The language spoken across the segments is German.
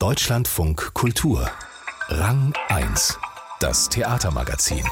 Deutschlandfunk Kultur. Rang 1. Das Theatermagazin.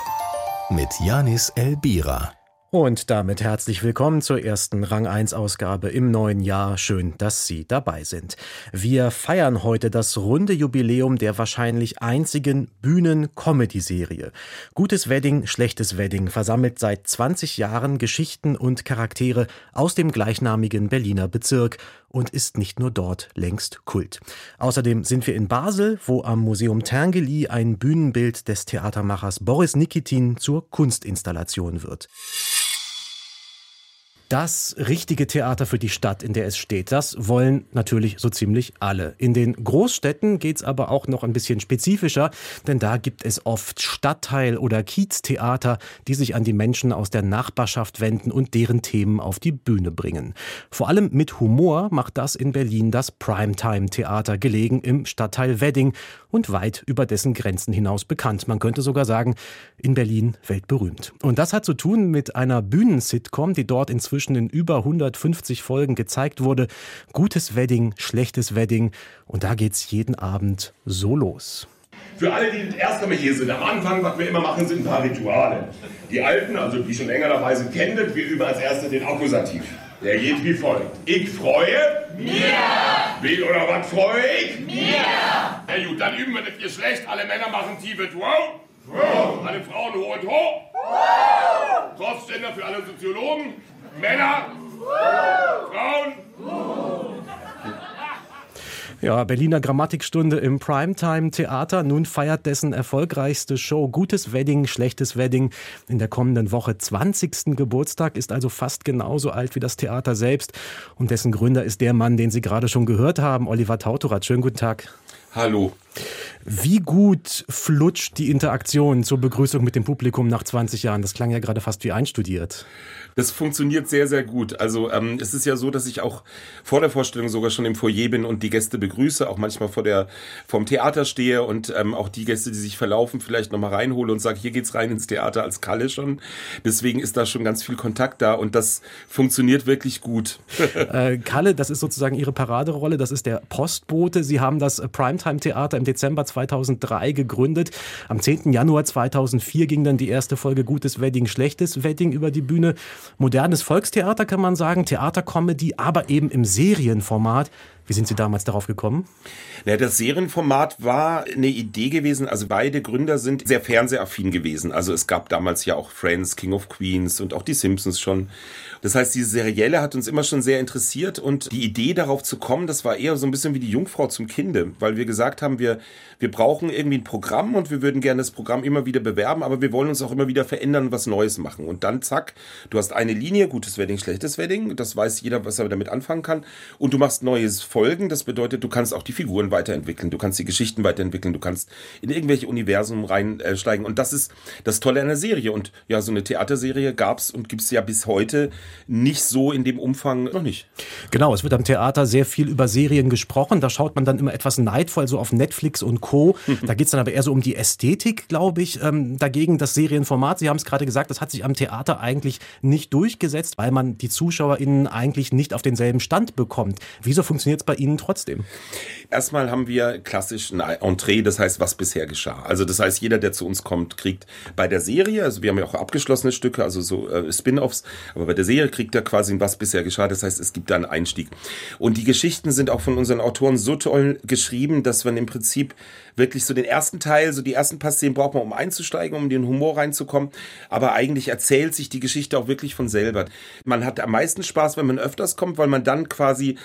Mit Janis Elbira. Und damit herzlich willkommen zur ersten Rang 1 Ausgabe im neuen Jahr. Schön, dass Sie dabei sind. Wir feiern heute das runde Jubiläum der wahrscheinlich einzigen Bühnen-Comedy-Serie. Gutes Wedding, schlechtes Wedding versammelt seit 20 Jahren Geschichten und Charaktere aus dem gleichnamigen Berliner Bezirk und ist nicht nur dort längst Kult. Außerdem sind wir in Basel, wo am Museum Terngeli ein Bühnenbild des Theatermachers Boris Nikitin zur Kunstinstallation wird das richtige Theater für die Stadt, in der es steht. Das wollen natürlich so ziemlich alle. In den Großstädten geht's aber auch noch ein bisschen spezifischer, denn da gibt es oft Stadtteil- oder Kieztheater, die sich an die Menschen aus der Nachbarschaft wenden und deren Themen auf die Bühne bringen. Vor allem mit Humor macht das in Berlin das Primetime-Theater, gelegen im Stadtteil Wedding und weit über dessen Grenzen hinaus bekannt. Man könnte sogar sagen, in Berlin weltberühmt. Und das hat zu tun mit einer Bühnensitcom, die dort inzwischen inzwischen in über 150 Folgen gezeigt wurde. Gutes Wedding, schlechtes Wedding. Und da geht's jeden Abend so los. Für alle, die das erste Mal hier sind, am Anfang, was wir immer machen, sind ein paar Rituale. Die Alten, also die schon länger dabei sind, kennen das. Wir üben als erstes den Akkusativ. Der geht wie folgt. Ich freue. Mir. Wen oder was freue ich? Mir. Na gut, dann üben wir das Geschlecht. Alle Männer machen tiefes Wow. Wow. Alle Frauen und hoch. Wow. Crossgender für alle Soziologen. Männer, Frauen. Ja, Berliner Grammatikstunde im Primetime Theater. Nun feiert dessen erfolgreichste Show Gutes Wedding, Schlechtes Wedding in der kommenden Woche 20. Geburtstag, ist also fast genauso alt wie das Theater selbst. Und dessen Gründer ist der Mann, den Sie gerade schon gehört haben, Oliver Tautorat. Schönen guten Tag. Hallo. Wie gut flutscht die Interaktion zur Begrüßung mit dem Publikum nach 20 Jahren? Das klang ja gerade fast wie einstudiert. Das funktioniert sehr, sehr gut. Also ähm, es ist ja so, dass ich auch vor der Vorstellung sogar schon im Foyer bin und die Gäste begrüße, auch manchmal vor der vom Theater stehe und ähm, auch die Gäste, die sich verlaufen, vielleicht nochmal reinhole und sage, hier geht's rein ins Theater als Kalle schon. Deswegen ist da schon ganz viel Kontakt da und das funktioniert wirklich gut. äh, Kalle, das ist sozusagen Ihre Paraderolle, das ist der Postbote. Sie haben das Primetime-Theater im Dezember 2003 gegründet. Am 10. Januar 2004 ging dann die erste Folge Gutes Wedding, Schlechtes Wedding über die Bühne modernes Volkstheater, kann man sagen, Theatercomedy, aber eben im Serienformat. Wie sind Sie damals darauf gekommen? Ja, das Serienformat war eine Idee gewesen. Also beide Gründer sind sehr fernsehaffin gewesen. Also es gab damals ja auch Friends, King of Queens und auch die Simpsons schon. Das heißt, diese Serielle hat uns immer schon sehr interessiert und die Idee darauf zu kommen, das war eher so ein bisschen wie die Jungfrau zum Kinde, weil wir gesagt haben, wir, wir brauchen irgendwie ein Programm und wir würden gerne das Programm immer wieder bewerben, aber wir wollen uns auch immer wieder verändern und was Neues machen. Und dann zack, du hast eine Linie, gutes Wedding, schlechtes Wedding, das weiß jeder, was er damit anfangen kann und du machst neues Folgen, das bedeutet, du kannst auch die Figuren weiterentwickeln, du kannst die Geschichten weiterentwickeln, du kannst in irgendwelche Universen reinsteigen und das ist das Tolle der Serie und ja, so eine Theaterserie gab's und gibt's ja bis heute nicht so in dem Umfang noch nicht. Genau, es wird am Theater sehr viel über Serien gesprochen. Da schaut man dann immer etwas neidvoll so auf Netflix und Co. Da geht es dann aber eher so um die Ästhetik, glaube ich. Ähm, dagegen das Serienformat, Sie haben es gerade gesagt, das hat sich am Theater eigentlich nicht durchgesetzt, weil man die ZuschauerInnen eigentlich nicht auf denselben Stand bekommt. Wieso funktioniert es bei Ihnen trotzdem? Erstmal haben wir klassisch ein Entree, das heißt, was bisher geschah. Also das heißt, jeder, der zu uns kommt, kriegt bei der Serie, also wir haben ja auch abgeschlossene Stücke, also so äh, Spin-offs, aber bei der Serie kriegt er quasi, was bisher geschah. Das heißt, es gibt da einen Einstieg. Und die Geschichten sind auch von unseren Autoren so toll geschrieben, dass man im Prinzip wirklich so den ersten Teil, so die ersten paar Szenen braucht man, um einzusteigen, um in den Humor reinzukommen. Aber eigentlich erzählt sich die Geschichte auch wirklich von selber. Man hat am meisten Spaß, wenn man öfters kommt, weil man dann quasi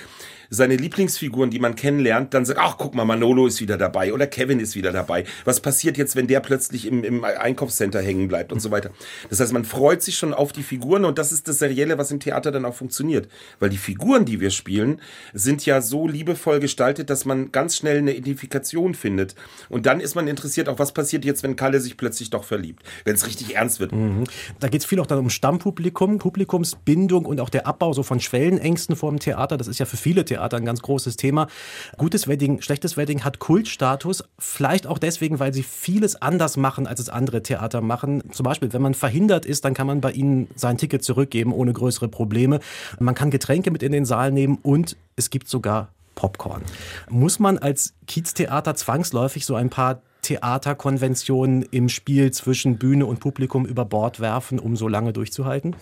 seine Lieblingsfiguren, die man kennenlernt, dann sagt, ach guck mal, Manolo ist wieder dabei oder Kevin ist wieder dabei. Was passiert jetzt, wenn der plötzlich im, im Einkaufscenter hängen bleibt und so weiter. Das heißt, man freut sich schon auf die Figuren und das ist das Serielle, was im Theater dann auch funktioniert. Weil die Figuren, die wir spielen, sind ja so liebevoll gestaltet, dass man ganz schnell eine Identifikation findet. Und dann ist man interessiert, auch was passiert jetzt, wenn Kalle sich plötzlich doch verliebt, wenn es richtig ernst wird. Mhm. Da geht es viel auch dann um Stammpublikum, Publikumsbindung und auch der Abbau so von Schwellenängsten vor dem Theater. Das ist ja für viele Theater Theater ein ganz großes Thema. Gutes Wedding, schlechtes Wedding hat Kultstatus, vielleicht auch deswegen, weil sie vieles anders machen, als es andere Theater machen. Zum Beispiel, wenn man verhindert ist, dann kann man bei ihnen sein Ticket zurückgeben ohne größere Probleme. Man kann Getränke mit in den Saal nehmen und es gibt sogar Popcorn. Muss man als Kieztheater zwangsläufig so ein paar Theaterkonventionen im Spiel zwischen Bühne und Publikum über Bord werfen, um so lange durchzuhalten?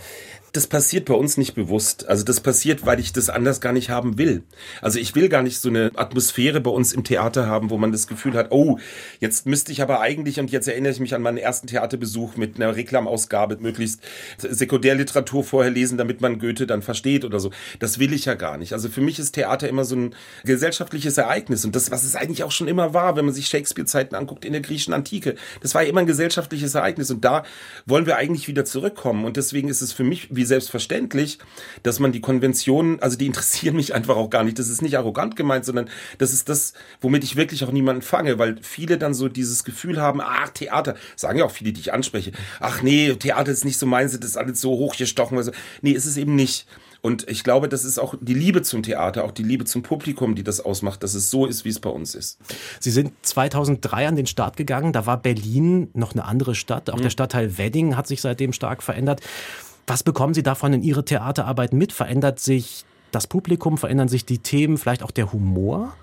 Das passiert bei uns nicht bewusst. Also das passiert, weil ich das anders gar nicht haben will. Also ich will gar nicht so eine Atmosphäre bei uns im Theater haben, wo man das Gefühl hat, oh, jetzt müsste ich aber eigentlich, und jetzt erinnere ich mich an meinen ersten Theaterbesuch mit einer Reklamausgabe, möglichst Sekundärliteratur vorher lesen, damit man Goethe dann versteht oder so. Das will ich ja gar nicht. Also für mich ist Theater immer so ein gesellschaftliches Ereignis. Und das, was es eigentlich auch schon immer war, wenn man sich Shakespeare-Zeiten anguckt in der griechischen Antike, das war ja immer ein gesellschaftliches Ereignis. Und da wollen wir eigentlich wieder zurückkommen. Und deswegen ist es für mich wie selbstverständlich, dass man die Konventionen, also die interessieren mich einfach auch gar nicht. Das ist nicht arrogant gemeint, sondern das ist das, womit ich wirklich auch niemanden fange, weil viele dann so dieses Gefühl haben, ach, Theater, sagen ja auch viele, die ich anspreche, ach nee, Theater ist nicht so meins, das ist alles so hochgestochen. Also, nee, ist es eben nicht. Und ich glaube, das ist auch die Liebe zum Theater, auch die Liebe zum Publikum, die das ausmacht, dass es so ist, wie es bei uns ist. Sie sind 2003 an den Start gegangen. Da war Berlin noch eine andere Stadt. Auch mhm. der Stadtteil Wedding hat sich seitdem stark verändert. Was bekommen Sie davon in Ihre Theaterarbeit mit? Verändert sich das Publikum, verändern sich die Themen, vielleicht auch der Humor?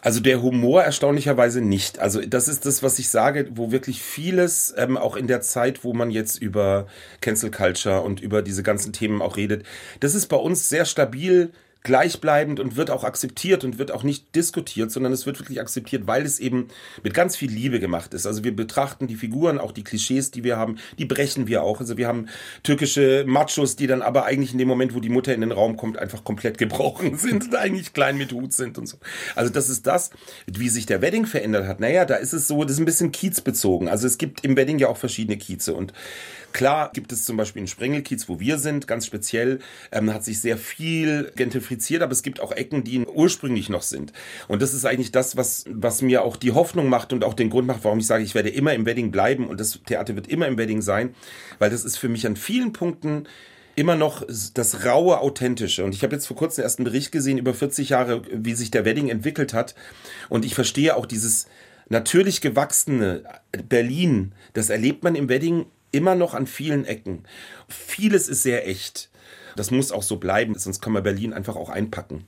Also der Humor erstaunlicherweise nicht. Also das ist das, was ich sage, wo wirklich vieles, ähm, auch in der Zeit, wo man jetzt über Cancel Culture und über diese ganzen Themen auch redet, das ist bei uns sehr stabil gleichbleibend und wird auch akzeptiert und wird auch nicht diskutiert, sondern es wird wirklich akzeptiert, weil es eben mit ganz viel Liebe gemacht ist. Also wir betrachten die Figuren, auch die Klischees, die wir haben, die brechen wir auch. Also wir haben türkische Machos, die dann aber eigentlich in dem Moment, wo die Mutter in den Raum kommt, einfach komplett gebrochen sind und eigentlich klein mit Hut sind und so. Also das ist das, wie sich der Wedding verändert hat. Naja, da ist es so, das ist ein bisschen kiezbezogen. Also es gibt im Wedding ja auch verschiedene Kieze und Klar gibt es zum Beispiel in Sprengelkiez, wo wir sind, ganz speziell, ähm, hat sich sehr viel gentrifiziert, aber es gibt auch Ecken, die ursprünglich noch sind. Und das ist eigentlich das, was, was mir auch die Hoffnung macht und auch den Grund macht, warum ich sage, ich werde immer im Wedding bleiben und das Theater wird immer im Wedding sein, weil das ist für mich an vielen Punkten immer noch das raue, authentische. Und ich habe jetzt vor kurzem erst einen Bericht gesehen über 40 Jahre, wie sich der Wedding entwickelt hat. Und ich verstehe auch dieses natürlich gewachsene Berlin, das erlebt man im Wedding immer noch an vielen Ecken. Vieles ist sehr echt. Das muss auch so bleiben, sonst kann man Berlin einfach auch einpacken.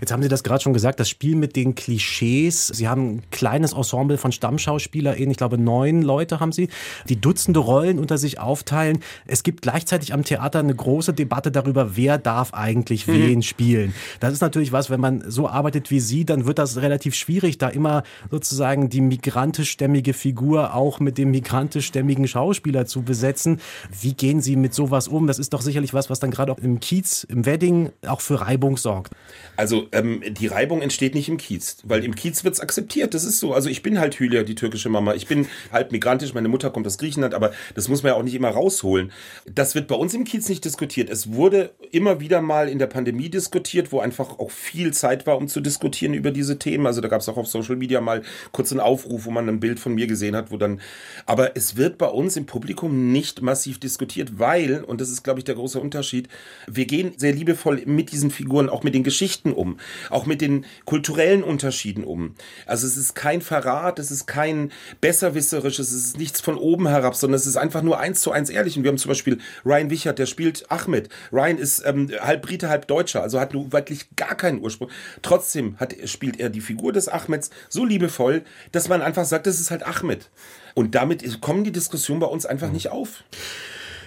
Jetzt haben Sie das gerade schon gesagt, das Spiel mit den Klischees. Sie haben ein kleines Ensemble von StammschauspielerInnen, ich glaube neun Leute haben Sie, die Dutzende Rollen unter sich aufteilen. Es gibt gleichzeitig am Theater eine große Debatte darüber, wer darf eigentlich mhm. wen spielen. Das ist natürlich was, wenn man so arbeitet wie Sie, dann wird das relativ schwierig, da immer sozusagen die migrantischstämmige Figur auch mit dem migrantischstämmigen Schauspieler zu besetzen. Wie gehen Sie mit sowas um? Das ist doch sicherlich was, was dann gerade auch im Kiez, im Wedding auch für Reibung sorgt. Also ähm, die Reibung entsteht nicht im Kiez, weil im Kiez wird's akzeptiert. Das ist so. Also ich bin halt Hülia, die türkische Mama. Ich bin halb migrantisch. Meine Mutter kommt aus Griechenland, aber das muss man ja auch nicht immer rausholen. Das wird bei uns im Kiez nicht diskutiert. Es wurde immer wieder mal in der Pandemie diskutiert, wo einfach auch viel Zeit war, um zu diskutieren über diese Themen. Also da gab's auch auf Social Media mal kurz einen Aufruf, wo man ein Bild von mir gesehen hat, wo dann. Aber es wird bei uns im Publikum nicht massiv diskutiert, weil und das ist, glaube ich, der große Unterschied. Wir gehen sehr liebevoll mit diesen Figuren, auch mit den Geschichten Geschichten um, auch mit den kulturellen Unterschieden um. Also es ist kein Verrat, es ist kein besserwisserisches, es ist nichts von oben herab, sondern es ist einfach nur eins zu eins ehrlich. Und wir haben zum Beispiel Ryan Wichert, der spielt Ahmed. Ryan ist ähm, halb Brite, halb Deutscher, also hat nur wirklich gar keinen Ursprung. Trotzdem hat, spielt er die Figur des Ahmeds so liebevoll, dass man einfach sagt, das ist halt Ahmed. Und damit kommen die Diskussionen bei uns einfach nicht auf.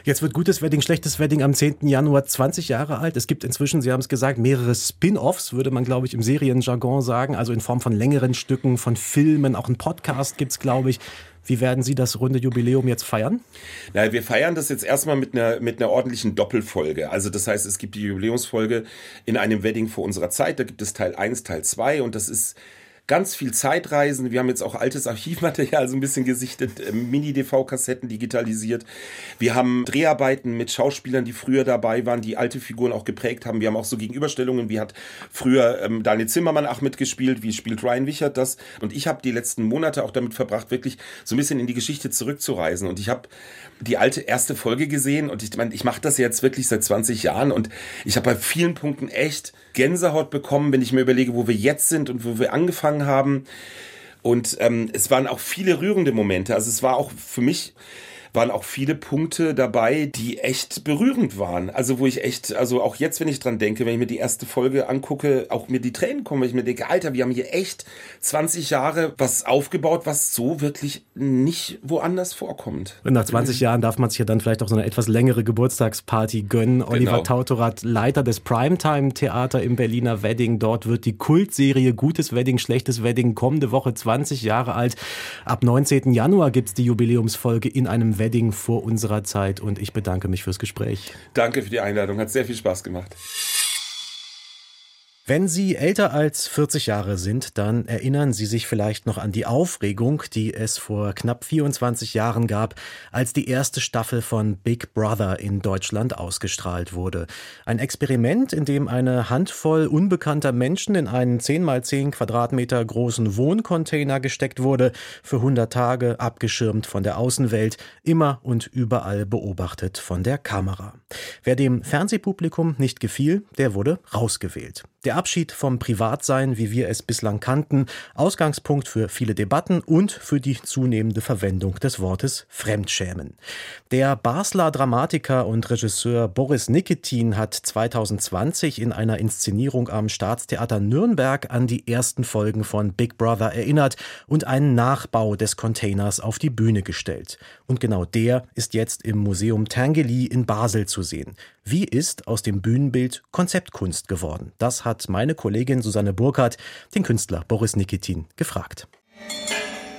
Jetzt wird Gutes Wedding, Schlechtes Wedding am 10. Januar 20 Jahre alt. Es gibt inzwischen, Sie haben es gesagt, mehrere Spin-offs, würde man, glaube ich, im Serienjargon sagen. Also in Form von längeren Stücken, von Filmen. Auch ein Podcast gibt es, glaube ich. Wie werden Sie das runde Jubiläum jetzt feiern? Na, wir feiern das jetzt erstmal mit einer, mit einer ordentlichen Doppelfolge. Also das heißt, es gibt die Jubiläumsfolge in einem Wedding vor unserer Zeit. Da gibt es Teil 1, Teil 2 und das ist ganz viel Zeitreisen. Wir haben jetzt auch altes Archivmaterial so ein bisschen gesichtet, äh, Mini-DV-Kassetten digitalisiert. Wir haben Dreharbeiten mit Schauspielern, die früher dabei waren, die alte Figuren auch geprägt haben. Wir haben auch so Gegenüberstellungen, wie hat früher ähm, Daniel Zimmermann Ahmed gespielt, wie spielt Ryan Wichert das. Und ich habe die letzten Monate auch damit verbracht, wirklich so ein bisschen in die Geschichte zurückzureisen. Und ich habe die alte erste Folge gesehen und ich meine, ich mache das jetzt wirklich seit 20 Jahren und ich habe bei vielen Punkten echt Gänsehaut bekommen, wenn ich mir überlege, wo wir jetzt sind und wo wir angefangen haben. Und ähm, es waren auch viele rührende Momente. Also es war auch für mich waren auch viele Punkte dabei, die echt berührend waren. Also wo ich echt, also auch jetzt, wenn ich dran denke, wenn ich mir die erste Folge angucke, auch mir die Tränen kommen, weil ich mir denke, Alter, wir haben hier echt 20 Jahre was aufgebaut, was so wirklich nicht woanders vorkommt. Und nach 20 Jahren darf man sich ja dann vielleicht auch so eine etwas längere Geburtstagsparty gönnen. Oliver genau. Tautorat, Leiter des Primetime-Theater im Berliner Wedding. Dort wird die Kultserie Gutes Wedding, Schlechtes Wedding kommende Woche 20 Jahre alt. Ab 19. Januar gibt es die Jubiläumsfolge in einem Wedding vor unserer Zeit und ich bedanke mich fürs Gespräch. Danke für die Einladung, hat sehr viel Spaß gemacht. Wenn Sie älter als 40 Jahre sind, dann erinnern Sie sich vielleicht noch an die Aufregung, die es vor knapp 24 Jahren gab, als die erste Staffel von Big Brother in Deutschland ausgestrahlt wurde. Ein Experiment, in dem eine Handvoll unbekannter Menschen in einen 10 mal 10 Quadratmeter großen Wohncontainer gesteckt wurde, für 100 Tage abgeschirmt von der Außenwelt, immer und überall beobachtet von der Kamera. Wer dem Fernsehpublikum nicht gefiel, der wurde rausgewählt. Der Abschied vom Privatsein, wie wir es bislang kannten, Ausgangspunkt für viele Debatten und für die zunehmende Verwendung des Wortes Fremdschämen. Der Basler Dramatiker und Regisseur Boris Nikitin hat 2020 in einer Inszenierung am Staatstheater Nürnberg an die ersten Folgen von Big Brother erinnert und einen Nachbau des Containers auf die Bühne gestellt. Und genau der ist jetzt im Museum Tangeli in Basel zu sehen. Wie ist aus dem Bühnenbild Konzeptkunst geworden? Das hat meine Kollegin Susanne Burkhardt den Künstler Boris Nikitin gefragt.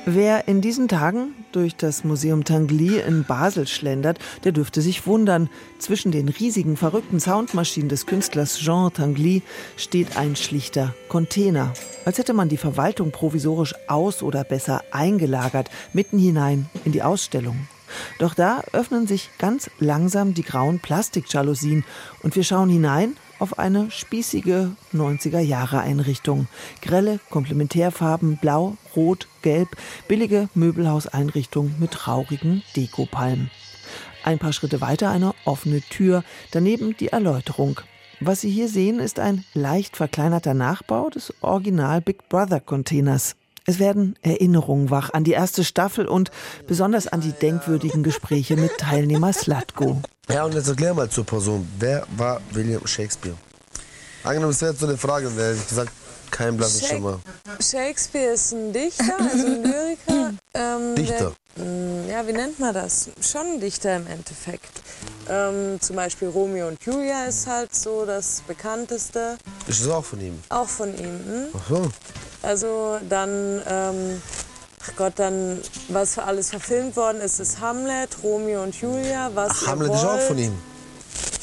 Wer in diesen Tagen durch das Museum Tangli in Basel schlendert, der dürfte sich wundern. Zwischen den riesigen, verrückten Soundmaschinen des Künstlers Jean Tangli steht ein schlichter Container. Als hätte man die Verwaltung provisorisch aus- oder besser eingelagert, mitten hinein in die Ausstellung. Doch da öffnen sich ganz langsam die grauen Plastikjalousien und wir schauen hinein auf eine spießige 90er Jahre Einrichtung. Grelle Komplementärfarben blau, rot, gelb, billige Möbelhauseinrichtung mit traurigen Dekopalmen. Ein paar Schritte weiter eine offene Tür, daneben die Erläuterung. Was Sie hier sehen, ist ein leicht verkleinerter Nachbau des Original Big Brother Containers. Es werden Erinnerungen wach an die erste Staffel und besonders an die denkwürdigen Gespräche mit Teilnehmer Slatko. Ja, und jetzt erklär mal zur Person, wer war William Shakespeare? Angenommen, es wäre jetzt so eine Frage, wer hätte gesagt, kein blassen Schimmer. Shakespeare ist ein Dichter, also ein Lyriker. Ähm, Dichter? Der, mm, ja, wie nennt man das? Schon ein Dichter im Endeffekt. Ähm, zum Beispiel Romeo und Julia ist halt so das bekannteste. Ist das auch von ihm? Auch von ihm. Hm? Ach so. Also dann, ähm, ach Gott, dann, was für alles verfilmt worden ist, ist Hamlet, Romeo und Julia. Was ach, Hamlet ist auch von ihm.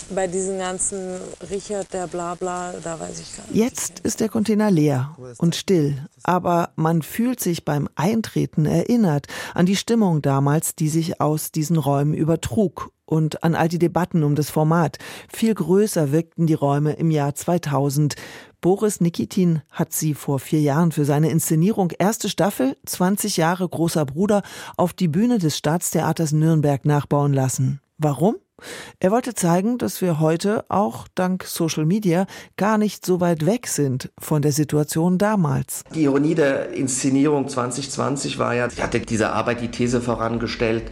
Bei diesen ganzen Richard, der Blabla, da weiß ich gar nicht. Jetzt ist der Container leer und still, aber man fühlt sich beim Eintreten erinnert an die Stimmung damals, die sich aus diesen Räumen übertrug und an all die Debatten um das Format. Viel größer wirkten die Räume im Jahr 2000. Boris Nikitin hat sie vor vier Jahren für seine Inszenierung erste Staffel 20 Jahre großer Bruder auf die Bühne des Staatstheaters Nürnberg nachbauen lassen. Warum? Er wollte zeigen, dass wir heute auch dank Social Media gar nicht so weit weg sind von der Situation damals. Die Ironie der Inszenierung 2020 war ja, ich hatte diese Arbeit die These vorangestellt,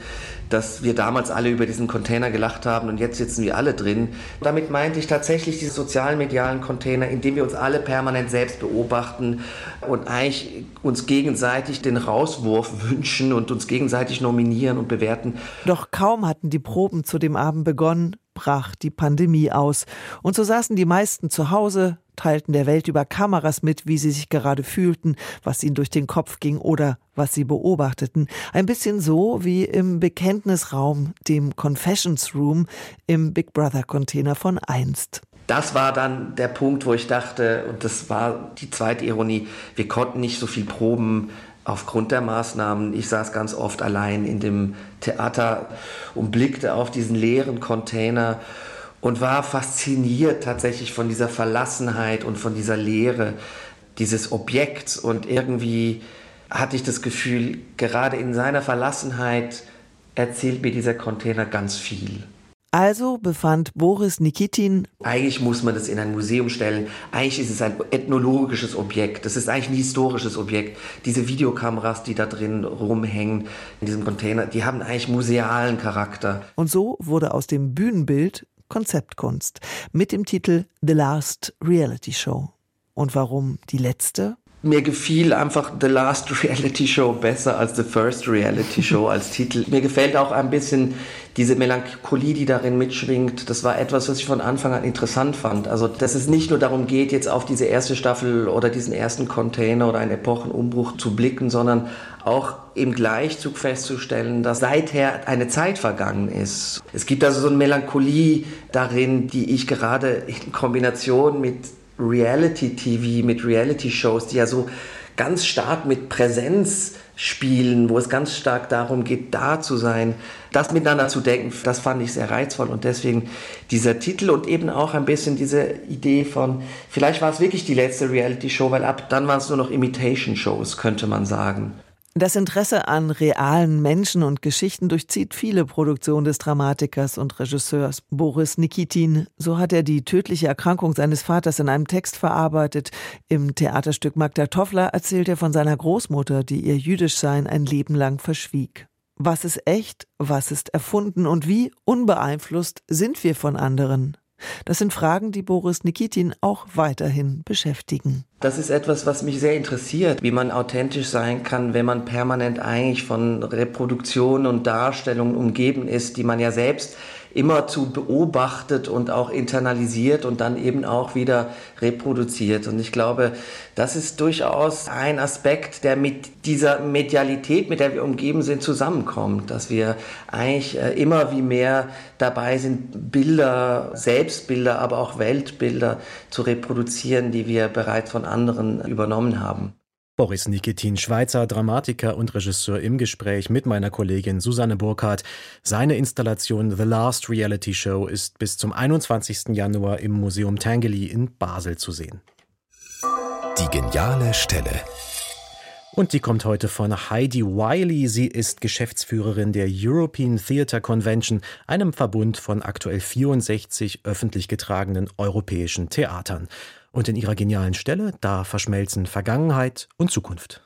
dass wir damals alle über diesen Container gelacht haben und jetzt sitzen wir alle drin. Damit meinte ich tatsächlich diese sozialen medialen Container, in dem wir uns alle permanent selbst beobachten und eigentlich uns gegenseitig den Rauswurf wünschen und uns gegenseitig nominieren und bewerten. Doch kaum hatten die Proben zu dem Abend begonnen, brach die Pandemie aus. Und so saßen die meisten zu Hause, teilten der Welt über Kameras mit, wie sie sich gerade fühlten, was ihnen durch den Kopf ging oder was sie beobachteten. Ein bisschen so wie im Bekenntnisraum, dem Confessions Room im Big Brother Container von einst. Das war dann der Punkt, wo ich dachte, und das war die zweite Ironie, wir konnten nicht so viel proben, aufgrund der Maßnahmen. Ich saß ganz oft allein in dem Theater und blickte auf diesen leeren Container und war fasziniert tatsächlich von dieser Verlassenheit und von dieser Leere dieses Objekts. Und irgendwie hatte ich das Gefühl, gerade in seiner Verlassenheit erzählt mir dieser Container ganz viel. Also befand Boris Nikitin, eigentlich muss man das in ein Museum stellen. Eigentlich ist es ein ethnologisches Objekt. Das ist eigentlich ein historisches Objekt. Diese Videokameras, die da drin rumhängen, in diesem Container, die haben eigentlich musealen Charakter. Und so wurde aus dem Bühnenbild Konzeptkunst mit dem Titel The Last Reality Show. Und warum die letzte? Mir gefiel einfach The Last Reality Show besser als The First Reality Show als Titel. Mir gefällt auch ein bisschen diese Melancholie, die darin mitschwingt. Das war etwas, was ich von Anfang an interessant fand. Also, dass es nicht nur darum geht, jetzt auf diese erste Staffel oder diesen ersten Container oder einen Epochenumbruch zu blicken, sondern auch im Gleichzug festzustellen, dass seither eine Zeit vergangen ist. Es gibt also so eine Melancholie darin, die ich gerade in Kombination mit Reality-TV, mit Reality-Shows, die ja so ganz stark mit Präsenz spielen, wo es ganz stark darum geht, da zu sein, das miteinander zu denken, das fand ich sehr reizvoll und deswegen dieser Titel und eben auch ein bisschen diese Idee von, vielleicht war es wirklich die letzte Reality-Show, weil ab dann waren es nur noch Imitation-Shows, könnte man sagen. Das Interesse an realen Menschen und Geschichten durchzieht viele Produktionen des Dramatikers und Regisseurs Boris Nikitin. So hat er die tödliche Erkrankung seines Vaters in einem Text verarbeitet. Im Theaterstück Magda Toffler erzählt er von seiner Großmutter, die ihr Jüdischsein ein Leben lang verschwieg. Was ist echt, was ist erfunden und wie unbeeinflusst sind wir von anderen? Das sind Fragen, die Boris Nikitin auch weiterhin beschäftigen. Das ist etwas, was mich sehr interessiert, wie man authentisch sein kann, wenn man permanent eigentlich von Reproduktionen und Darstellungen umgeben ist, die man ja selbst immer zu beobachtet und auch internalisiert und dann eben auch wieder reproduziert. Und ich glaube, das ist durchaus ein Aspekt, der mit dieser Medialität, mit der wir umgeben sind, zusammenkommt, dass wir eigentlich äh, immer wie mehr dabei sind, Bilder, Selbstbilder, aber auch Weltbilder zu reproduzieren, die wir bereits von anderen übernommen haben. Boris Nikitin, Schweizer Dramatiker und Regisseur im Gespräch mit meiner Kollegin Susanne Burkhardt. Seine Installation The Last Reality Show ist bis zum 21. Januar im Museum Tangley in Basel zu sehen. Die geniale Stelle. Und die kommt heute von Heidi Wiley. Sie ist Geschäftsführerin der European Theatre Convention, einem Verbund von aktuell 64 öffentlich getragenen europäischen Theatern. Und in ihrer genialen Stelle, da verschmelzen Vergangenheit und Zukunft.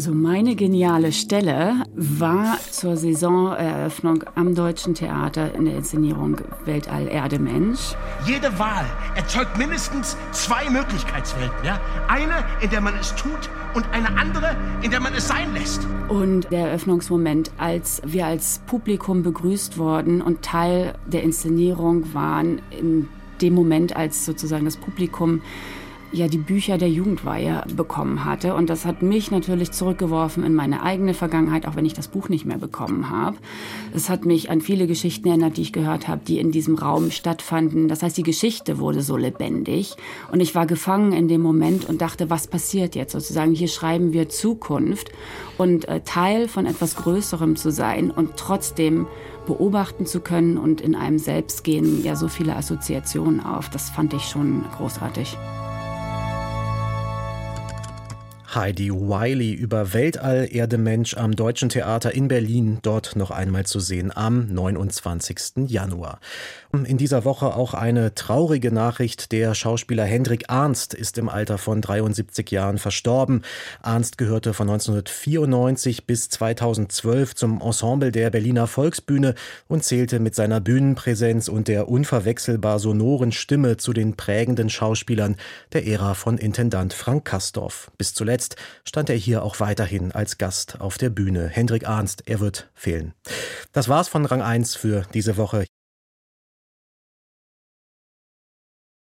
Also meine geniale Stelle war zur Saisoneröffnung am Deutschen Theater in der Inszenierung Weltall Erde Mensch. Jede Wahl erzeugt mindestens zwei Möglichkeitswelten. Ja? Eine, in der man es tut und eine andere, in der man es sein lässt. Und der Eröffnungsmoment, als wir als Publikum begrüßt wurden und Teil der Inszenierung waren, in dem Moment, als sozusagen das Publikum ja die Bücher der Jugendweihe bekommen hatte. Und das hat mich natürlich zurückgeworfen in meine eigene Vergangenheit, auch wenn ich das Buch nicht mehr bekommen habe. Es hat mich an viele Geschichten erinnert, die ich gehört habe, die in diesem Raum stattfanden. Das heißt, die Geschichte wurde so lebendig. Und ich war gefangen in dem Moment und dachte, was passiert jetzt sozusagen? Hier schreiben wir Zukunft und äh, Teil von etwas Größerem zu sein und trotzdem beobachten zu können und in einem selbst gehen ja so viele Assoziationen auf. Das fand ich schon großartig. Heidi Wiley über Weltall, Erde, Mensch am Deutschen Theater in Berlin, dort noch einmal zu sehen am 29. Januar. In dieser Woche auch eine traurige Nachricht. Der Schauspieler Hendrik Arnst ist im Alter von 73 Jahren verstorben. Arnst gehörte von 1994 bis 2012 zum Ensemble der Berliner Volksbühne und zählte mit seiner Bühnenpräsenz und der unverwechselbar sonoren Stimme zu den prägenden Schauspielern der Ära von Intendant Frank Kastorf. Bis zuletzt stand er hier auch weiterhin als Gast auf der Bühne. Hendrik Arnst, er wird fehlen. Das war's von Rang 1 für diese Woche.